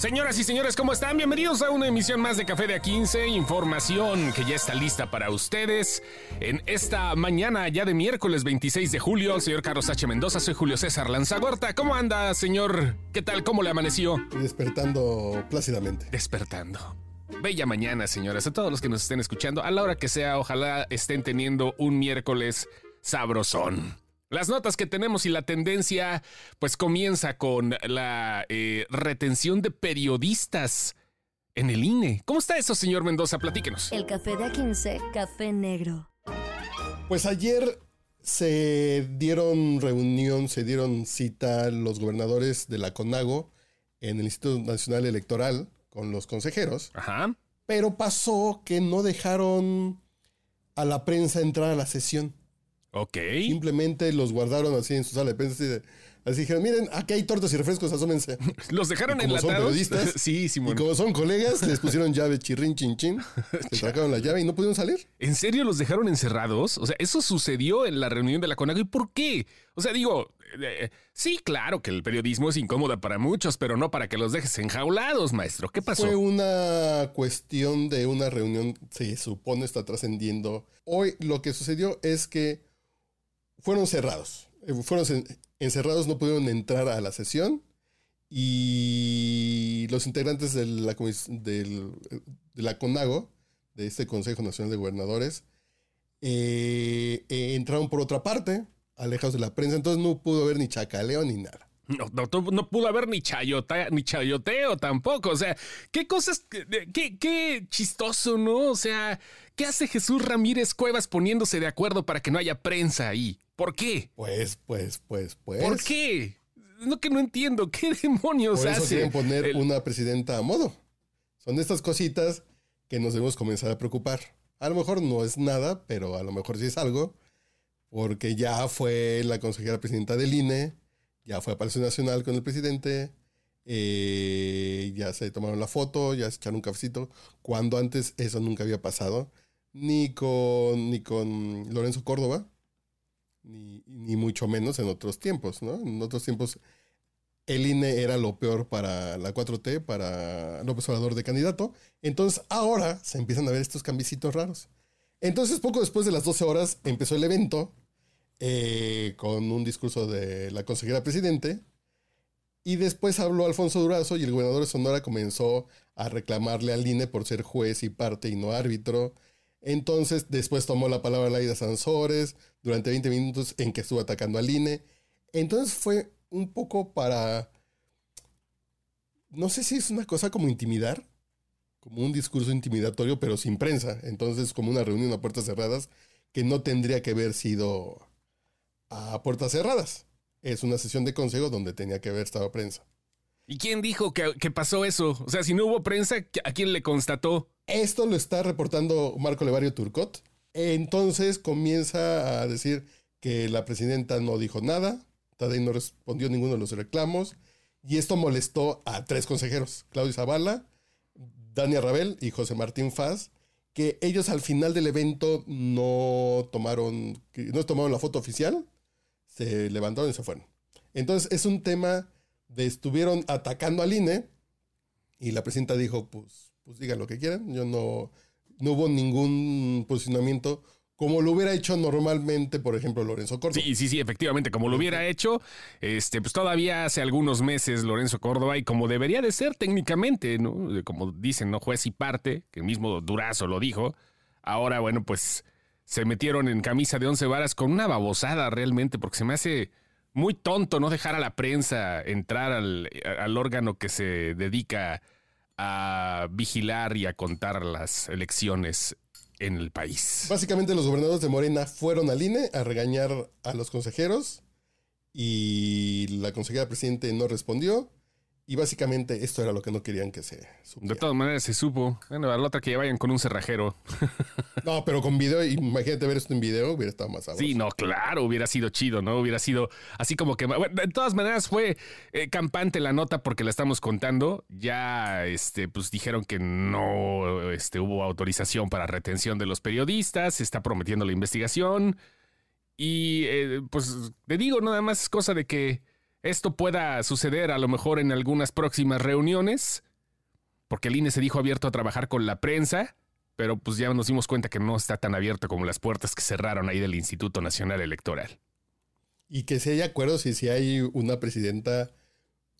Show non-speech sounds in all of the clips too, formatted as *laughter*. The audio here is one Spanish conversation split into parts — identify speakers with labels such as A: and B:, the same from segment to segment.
A: Señoras y señores, ¿cómo están? Bienvenidos a una emisión más de Café de A15. Información que ya está lista para ustedes en esta mañana ya de miércoles 26 de julio. Señor Carlos H. Mendoza, soy Julio César Lanzagorta. ¿Cómo anda, señor? ¿Qué tal? ¿Cómo le amaneció?
B: Despertando plácidamente.
A: Despertando. Bella mañana, señores. A todos los que nos estén escuchando, a la hora que sea, ojalá estén teniendo un miércoles sabrosón. Las notas que tenemos y la tendencia, pues comienza con la eh, retención de periodistas en el INE. ¿Cómo está eso, señor Mendoza? Platíquenos.
C: El Café de A15, Café Negro.
B: Pues ayer se dieron reunión, se dieron cita los gobernadores de la CONAGO en el Instituto Nacional Electoral con los consejeros.
A: Ajá.
B: Pero pasó que no dejaron a la prensa entrar a la sesión.
A: Ok.
B: Simplemente los guardaron así en su sala de prensa. Así, de- así dijeron, miren, aquí hay tortas y refrescos, asómense. *laughs*
A: ¿Los dejaron
B: Y como son
A: enlatados?
B: periodistas, *laughs*
A: sí,
B: Y como son colegas, les pusieron llave chirrin chin chin. *laughs* Les sacaron la llave y no pudieron salir.
A: ¿En serio los dejaron encerrados? O sea, eso sucedió en la reunión de la CONAGO. ¿Y por qué? O sea, digo, eh, sí, claro que el periodismo es incómodo para muchos, pero no para que los dejes enjaulados, maestro. ¿Qué pasó?
B: Fue una cuestión de una reunión, se supone está trascendiendo. Hoy lo que sucedió es que fueron cerrados. Eh, Fueron en- encerrados, no pudieron entrar a la sesión y los integrantes de la, del- de la CONAGO, de este Consejo Nacional de Gobernadores, eh, eh, entraron por otra parte, alejados de la prensa, entonces no pudo haber ni chacaleo ni nada.
A: No, no, pudo haber ni, chayota, ni chayoteo tampoco. O sea, qué cosas, qué, qué chistoso, ¿no? O sea, ¿qué hace Jesús Ramírez Cuevas poniéndose de acuerdo para que no haya prensa ahí? ¿Por qué?
B: Pues, pues, pues, pues.
A: ¿Por qué? No que no entiendo. ¿Qué demonios
B: Por eso
A: hace?
B: quieren poner
A: el-
B: una presidenta a modo. Son estas cositas que nos debemos comenzar a preocupar. A lo mejor no es nada, pero a lo mejor sí es algo, porque ya fue la consejera presidenta del INE, ya fue a Palacio Nacional con el presidente, eh, ya se tomaron la foto, ya se echaron un cafecito, cuando antes eso nunca había pasado, ni con, ni con Lorenzo Córdoba, ni, ni mucho menos en otros tiempos, ¿no? En otros tiempos el INE era lo peor para la 4T, para López Obrador de candidato. Entonces ahora se empiezan a ver estos cambicitos raros. Entonces poco después de las 12 horas empezó el evento eh, con un discurso de la consejera presidente. Y después habló Alfonso Durazo y el gobernador de Sonora comenzó a reclamarle al INE por ser juez y parte y no árbitro. Entonces después tomó la palabra Laida Sansores durante 20 minutos en que estuvo atacando al INE. Entonces fue un poco para... No sé si es una cosa como intimidar, como un discurso intimidatorio, pero sin prensa. Entonces como una reunión a puertas cerradas que no tendría que haber sido a puertas cerradas. Es una sesión de consejo donde tenía que haber estado prensa.
A: ¿Y quién dijo que, que pasó eso? O sea, si no hubo prensa, ¿a quién le constató?
B: Esto lo está reportando Marco Levario Turcot. Entonces comienza a decir que la presidenta no dijo nada, Tadei no respondió ninguno de los reclamos, y esto molestó a tres consejeros, Claudio Zavala, Dania Rabel y José Martín Faz, que ellos al final del evento no tomaron, no tomaron la foto oficial, se levantaron y se fueron. Entonces es un tema de estuvieron atacando al INE y la presidenta dijo, pues, pues digan lo que quieran, yo no, no hubo ningún posicionamiento como lo hubiera hecho normalmente, por ejemplo, Lorenzo Córdoba.
A: Sí, sí, sí, efectivamente, como lo hubiera hecho, este, pues todavía hace algunos meses Lorenzo Córdoba y como debería de ser técnicamente, ¿no? Como dicen, ¿no? Juez y parte, que el mismo Durazo lo dijo. Ahora, bueno, pues se metieron en camisa de once varas con una babosada realmente, porque se me hace muy tonto no dejar a la prensa entrar al, órgano que se dedica a vigilar y a contar las elecciones en el país.
B: Básicamente los gobernadores de Morena fueron al INE a regañar a los consejeros y la consejera presidente no respondió Y básicamente esto era lo que no querían que se
A: De
B: supiera.
A: todas maneras se supo. Bueno, a la otra que vayan con un cerrajero. *laughs*
B: No, pero con video, imagínate ver esto en video, hubiera estado más sabroso.
A: Sí, no, claro, hubiera sido chido, ¿no? Hubiera sido así como que... Bueno, de todas maneras fue eh, campante la nota porque la estamos contando. Ya, este, pues dijeron que no este, hubo autorización para retención de los periodistas, se está prometiendo la investigación. Y eh, pues te digo, nada más es cosa de que esto pueda suceder a lo mejor en algunas próximas reuniones, porque el INE se dijo abierto a trabajar con la prensa, pero pues ya nos dimos cuenta que no está tan abierto como las puertas que cerraron ahí del Instituto Nacional Electoral.
B: Y que si hay acuerdos y si hay una presidenta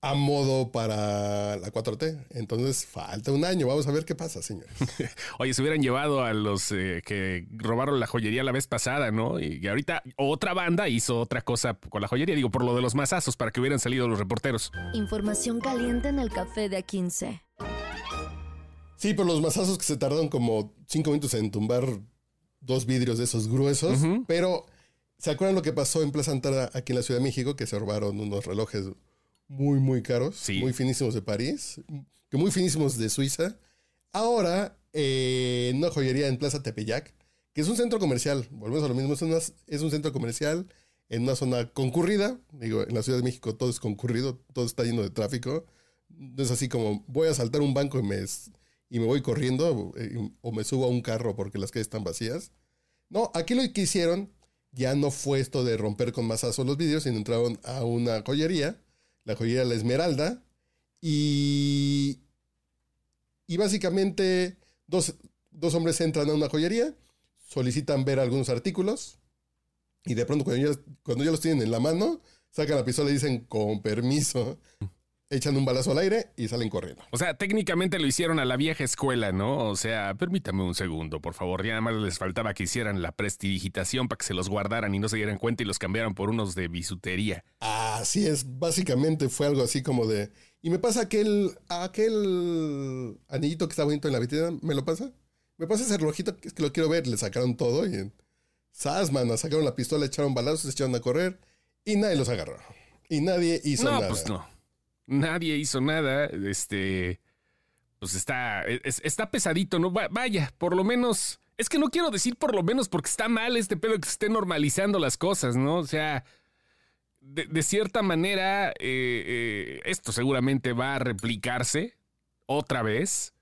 B: a modo para la 4T. Entonces falta un año. Vamos a ver qué pasa, señores. *laughs*
A: Oye, se hubieran llevado a los eh, que robaron la joyería la vez pasada, ¿no? Y, y ahorita otra banda hizo otra cosa con la joyería, digo, por lo de los masazos, para que hubieran salido los reporteros.
C: Información caliente en el café de A15.
B: Sí, por los masazos que se tardaron como cinco minutos en tumbar dos vidrios de esos gruesos. Pero, ¿se acuerdan lo que pasó en Plaza Antara aquí en la Ciudad de México? Que se robaron unos relojes muy, muy caros,
A: Sí.
B: muy finísimos de París, que muy finísimos de Suiza. Ahora, eh, en una joyería en Plaza Tepeyac, que es un centro comercial, volvemos a lo mismo, es, una- es un centro comercial en una zona concurrida. Digo, en la Ciudad de México todo es concurrido, todo está lleno de tráfico. No es así como voy a saltar un banco y me, y me voy corriendo eh, o me subo a un carro porque las calles están vacías. No, aquí lo que hicieron ya no fue esto de romper con masazo los vidrios, sino entraron a una joyería, la joyería La Esmeralda, y, y básicamente dos, dos hombres entran a una joyería, solicitan ver algunos artículos, y de pronto cuando ya, cuando ya los tienen en la mano, sacan la pistola y dicen con permiso, echan un balazo al aire y salen corriendo.
A: O sea, técnicamente lo hicieron a la vieja escuela, ¿no? O sea, permítame un segundo, por favor. Ya nada más les faltaba que hicieran la prestidigitación para que se los guardaran y no se dieran cuenta y los cambiaran por unos de bisutería.
B: Así es, básicamente fue algo así como de. Y me pasa aquel, aquel anillito que está bonito en la vitrina, ¿me lo pasa? Me pasa ese relojito que es que lo quiero ver, le sacaron todo y en sas, mano, sacaron la pistola, echaron balazos, se echaron a correr y nadie los agarró. Y nadie hizo
A: no,
B: nada.
A: pues no. Nadie hizo nada. Este. Pues está. es- está pesadito, ¿no? Va- vaya, por lo menos. Es que no quiero decir por lo menos porque está mal este pedo que se esté normalizando las cosas, ¿no? O sea. De, de cierta manera, eh, eh, esto seguramente va a replicarse otra vez.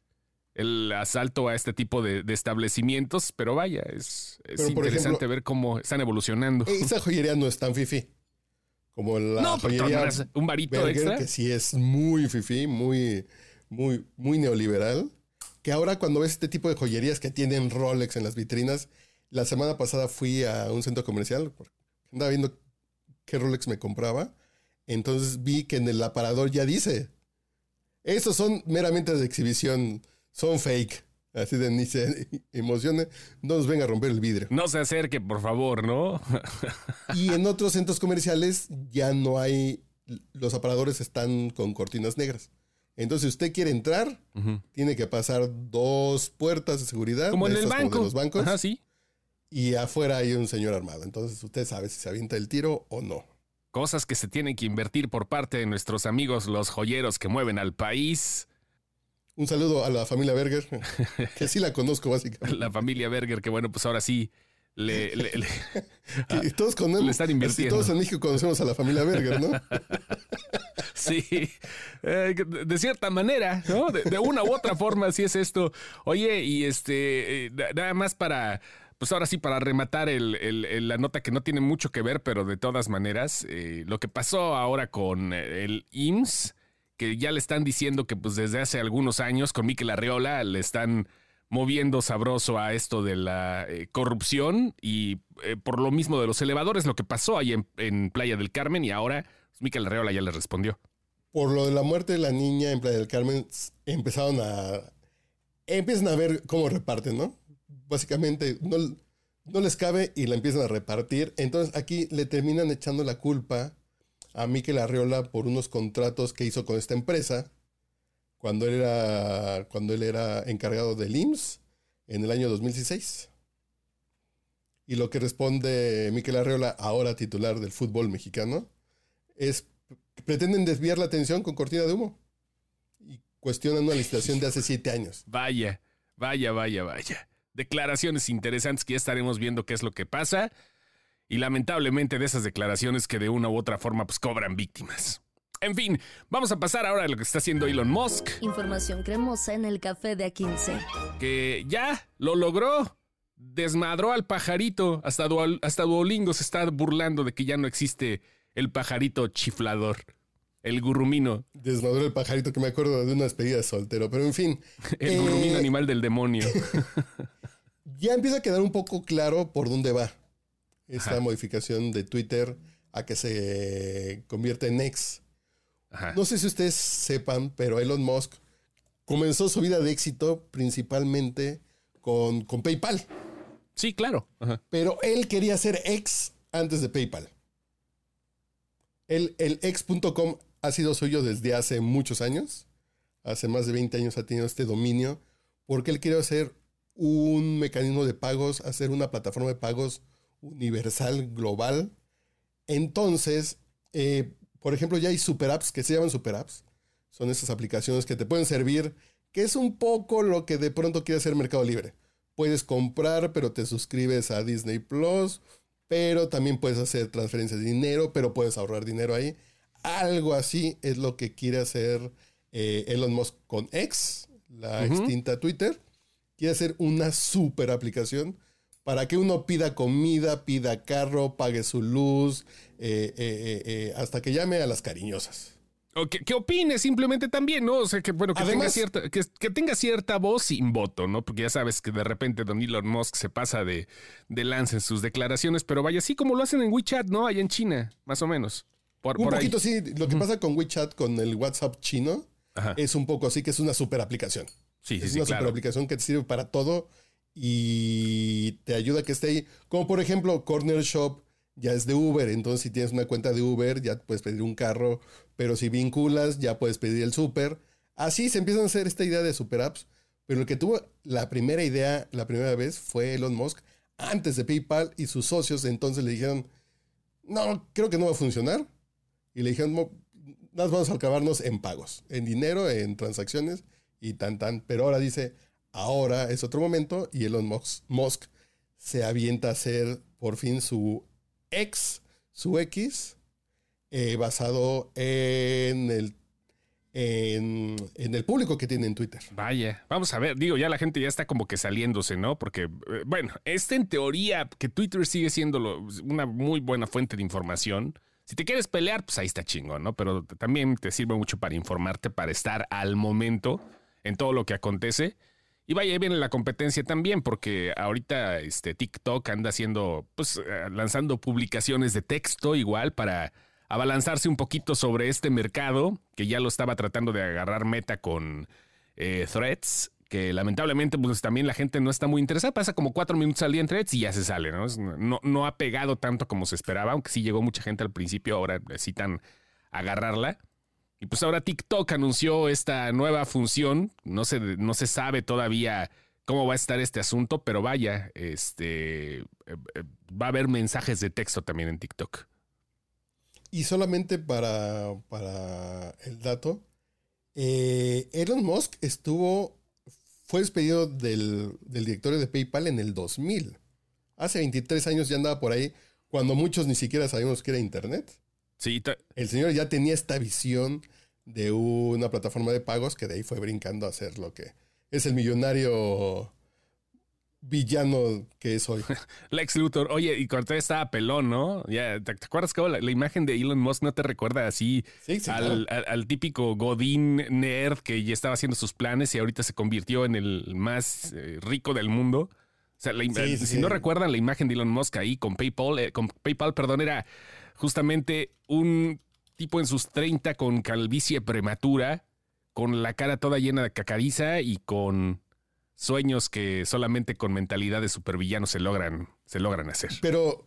A: El asalto a este tipo de, de establecimientos, pero vaya, es, es interesante
B: ejemplo-
A: ver cómo están evolucionando.
B: Esa joyería no es tan fifi. Como la
A: no, pero
B: joyería
A: un varito
B: Berger,
A: extra.
B: que sí es muy fifi, muy, muy, muy neoliberal. Que ahora cuando ves este tipo de joyerías que tienen Rolex en las vitrinas, la semana pasada fui a un centro comercial, andaba viendo qué Rolex me compraba. Entonces vi que en el aparador ya dice, estos son meramente de exhibición, son fake. Así de ni se *laughs* emocione, no nos venga a romper el vidrio.
A: No se acerque, por favor, ¿no? *laughs*
B: Y en otros centros comerciales ya no hay, los aparadores están con cortinas negras. Entonces, si usted quiere entrar, tiene que pasar dos puertas de seguridad.
A: Como
B: de
A: en el banco.
B: de los bancos.
A: Ajá, sí.
B: Y afuera hay un señor armado. Entonces, usted sabe si se avienta el tiro o no.
A: Cosas que se tienen que invertir por parte de nuestros amigos los joyeros que mueven al país.
B: Un saludo a la familia Berger, *laughs* que sí la conozco básicamente.
A: La familia Berger, que bueno, pues ahora sí le, *laughs* le- le-
B: Que todos conocemos,
A: Le están invirtiendo.
B: Todos en México conocemos a la familia Berger, ¿no? *laughs*
A: Sí, eh, de cierta manera, ¿no? De, de una u otra forma, así es esto. Oye, y este, eh, na- nada más para, pues ahora sí, para rematar el- el- el- la nota que no tiene mucho que ver, pero de todas maneras, eh, lo que pasó ahora con el IMSS, que ya le están diciendo que pues desde hace algunos años con Miquel Arriola le están moviendo sabroso a esto de la eh, corrupción y eh, por lo mismo de los elevadores, lo que pasó ahí en, Playa del Carmen y ahora Miquel Arriola ya le respondió.
B: por lo de la muerte de la niña en Playa del Carmen, empezaron a. Empiezan a ver cómo reparten, ¿no? Básicamente, no, no les cabe y la empiezan a repartir. Entonces, aquí le terminan echando la culpa a Miquel Arriola por unos contratos que hizo con esta empresa cuando él era, cuando él era encargado del IMSS en el año 2016. Y lo que responde Miquel Arriola, ahora titular del fútbol mexicano, es pretenden desviar la atención con cortina de humo. cuestionan una licitación de hace siete años. *laughs*
A: Vaya, vaya, vaya, vaya. Declaraciones interesantes que ya estaremos viendo qué es lo que pasa. Y lamentablemente de esas declaraciones que de una u otra forma pues cobran víctimas. En fin, vamos a pasar ahora a lo que está haciendo Elon Musk.
C: Información cremosa en el café de A15.
A: Que ya lo logró. Desmadró al pajarito. Hasta, hasta Duolingo se está burlando de que ya no existe el pajarito chiflador. El gurrumino.
B: Desmadró el pajarito que me acuerdo de una despedida de soltero. Pero en fin. *laughs*
A: el gurrumino animal del demonio. *laughs*
B: ya empieza a quedar un poco claro por dónde va esta modificación de Twitter a que se convierte en X. No sé si ustedes sepan, pero Elon Musk comenzó su vida de éxito principalmente con, con PayPal.
A: Sí, claro.
B: Pero él quería ser ex antes de PayPal. El, el ex.com ha sido suyo desde hace muchos años. Hace más de 20 años ha tenido este dominio porque él quería hacer un mecanismo de pagos, hacer una plataforma de pagos universal, global. Entonces, eh, por ejemplo, ya hay super apps que se llaman super apps. Son esas aplicaciones que te pueden servir, que es un poco lo que de pronto quiere hacer Mercado Libre. Puedes comprar, pero te suscribes a Disney Plus, pero también puedes hacer transferencias de dinero, pero puedes ahorrar dinero ahí. Algo así es lo que quiere hacer eh, Elon Musk con X, la extinta Twitter. Quiere hacer una super aplicación para que uno pida comida, pida carro, pague su luz, eh, eh, eh, hasta que llame a las cariñosas.
A: O que, opine simplemente también, ¿no? O sea, que bueno, que, tenga cierta, que, tenga cierta voz sin voto, ¿no? Porque ya sabes que de repente Don Elon Musk se pasa de, de lance en sus declaraciones, pero vaya, así como lo hacen en WeChat, ¿no? Allá en China, más o menos.
B: Por, un poquito sí, lo que pasa con WeChat, con el WhatsApp chino, es un poco así que es una super aplicación.
A: Sí, sí,
B: es
A: una
B: super aplicación que te sirve para todo y te ayuda a que esté ahí. Como por ejemplo, Corner Shop ya es de Uber, entonces si tienes una cuenta de Uber ya puedes pedir un carro, pero si vinculas ya puedes pedir el super. Así se empiezan a hacer esta idea de super apps, pero el que tuvo la primera idea la primera vez fue Elon Musk antes de PayPal y sus socios entonces le dijeron, no, creo que no va a funcionar. Y le dijeron, nos vamos a acabarnos en pagos, en dinero, en transacciones y tan tan. Pero ahora dice, Ahora es otro momento y Elon Musk, se avienta a hacer por fin su X, su X, eh, basado en el, en, el público que tiene en Twitter.
A: Vaya, vamos a ver, digo, ya la gente ya está como que saliéndose, ¿no? Porque, eh, bueno, este en teoría que Twitter sigue siendo una muy buena fuente de información. Si te quieres pelear, pues ahí está chingón, ¿no? Pero también te sirve mucho para informarte, para estar al momento en todo lo que acontece. Y vaya, viene la competencia también, porque ahorita este, TikTok anda haciendo, pues, eh, lanzando publicaciones de texto igual para abalanzarse un poquito sobre este mercado, que ya lo estaba tratando de agarrar meta con eh, threads, que lamentablemente pues también la gente no está muy interesada, pasa como cuatro minutos al día en threads y ya se sale, ¿no? No, no ha pegado tanto como se esperaba, aunque sí llegó mucha gente al principio, ahora necesitan agarrarla. Y pues ahora TikTok anunció esta nueva función. No se, no se sabe todavía cómo va a estar este asunto, pero vaya, este, eh, eh, va a haber mensajes de texto también en TikTok.
B: Y solamente para, para el dato, eh, Elon Musk estuvo, fue despedido del, del, directorio de PayPal en el 2000. Hace 23 años ya andaba por ahí, cuando muchos ni siquiera sabíamos que era Internet.
A: Sí,
B: el señor ya tenía esta visión de una plataforma de pagos que de ahí fue brincando a ser lo que es el millonario villano que es hoy. *laughs*
A: Lex Luthor, oye, y cuando estaba pelón, ¿no? Ya, ¿te, acuerdas que la, imagen de Elon Musk no te recuerda así al, típico Godín nerd que ya estaba haciendo sus planes y ahorita se convirtió en el más eh, rico del mundo? O sea, si no recuerdan la imagen de Elon Musk ahí con PayPal, eh, con PayPal, perdón, era justamente un tipo en sus 30 con calvicie prematura, con la cara toda llena de cacariza y con sueños que solamente con mentalidad de supervillano se logran, se logran hacer.
B: Pero,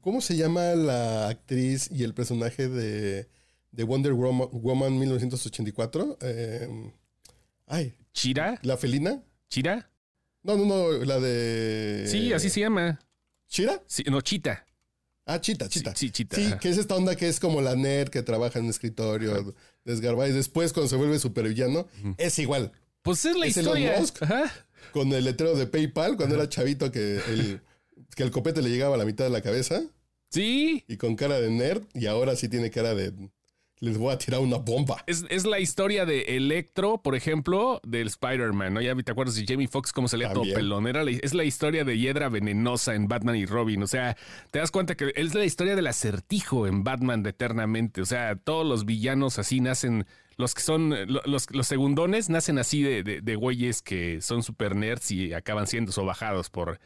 B: ¿cómo se llama la actriz y el personaje de, Wonder Woman, 1984? Em, ay.
A: ¿Chira?
B: ¿La felina?
A: ¿Chira?
B: No, no, no, la de...
A: Sí, así se llama.
B: ¿Chira?
A: Sí, no, Chita.
B: Ah, Chita, Chita.
A: Sí, Chita,
B: Sí,
A: ajá.
B: que es esta onda que es como la nerd que trabaja en un escritorio desgarbada y después cuando se vuelve supervillano, es igual.
A: Pues es la
B: ¿Es Elon
A: historia.
B: Musk?
A: Ajá.
B: Con el letrero de PayPal, cuando era chavito que el, que el copete le llegaba a la mitad de la cabeza
A: Sí,
B: y con cara de nerd y ahora sí tiene cara de les voy a tirar una bomba.
A: Es, es la historia de Electro, por ejemplo, del Spider-Man, ¿no? Ya te acuerdas de Jamie Foxx cómo salía todo pelón. Era la- es la historia de Hiedra Venenosa en Batman y Robin. O sea, te das cuenta que es la historia del acertijo en Batman de Eternamente. O sea, todos los villanos así nacen. Los que son. lo- Los, los segundones nacen así de, de, de güeyes que son super nerds y acaban siendo sobajados por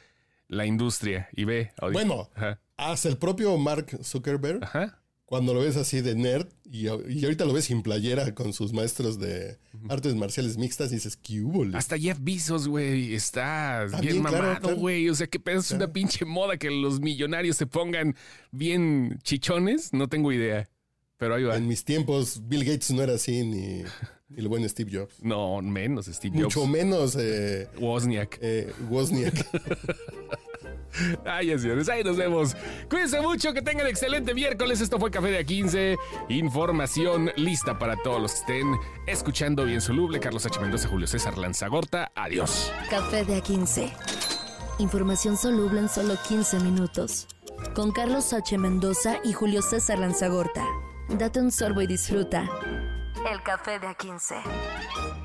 A: la industria. Y ve. ahorita-
B: Bueno,
A: Ajá.
B: hasta el propio Mark Zuckerberg,
A: Ajá.
B: Cuando lo ves así de nerd y, y ahorita lo ves sin playera con sus maestros de artes marciales mixtas y dices, ¿qué hubo? le?"
A: Hasta Jeff Bezos, güey, está
B: También,
A: bien mamado,
B: claro.
A: güey. O sea, ¿qué pedo? Es una pinche moda que los millonarios se pongan bien chichones. No tengo idea. Pero ahí va.
B: En mis tiempos, Bill Gates no era así ni, ni el buen Steve Jobs.
A: No, menos Steve Jobs.
B: Mucho menos eh,
A: Wozniak.
B: eh, Wozniak. *laughs* *laughs*
A: Ay, señores, ahí nos vemos. Cuídense mucho, que tengan excelente miércoles. Esto fue Café de A15. Información lista para todos los que estén escuchando bien soluble. Carlos H. Mendoza, Julio César Lanzagorta. Adiós.
C: Café de A15. Información soluble en solo 15 minutos. Con Carlos H. Mendoza y Julio César Lanzagorta. Date un sorbo y disfruta. El café de A15.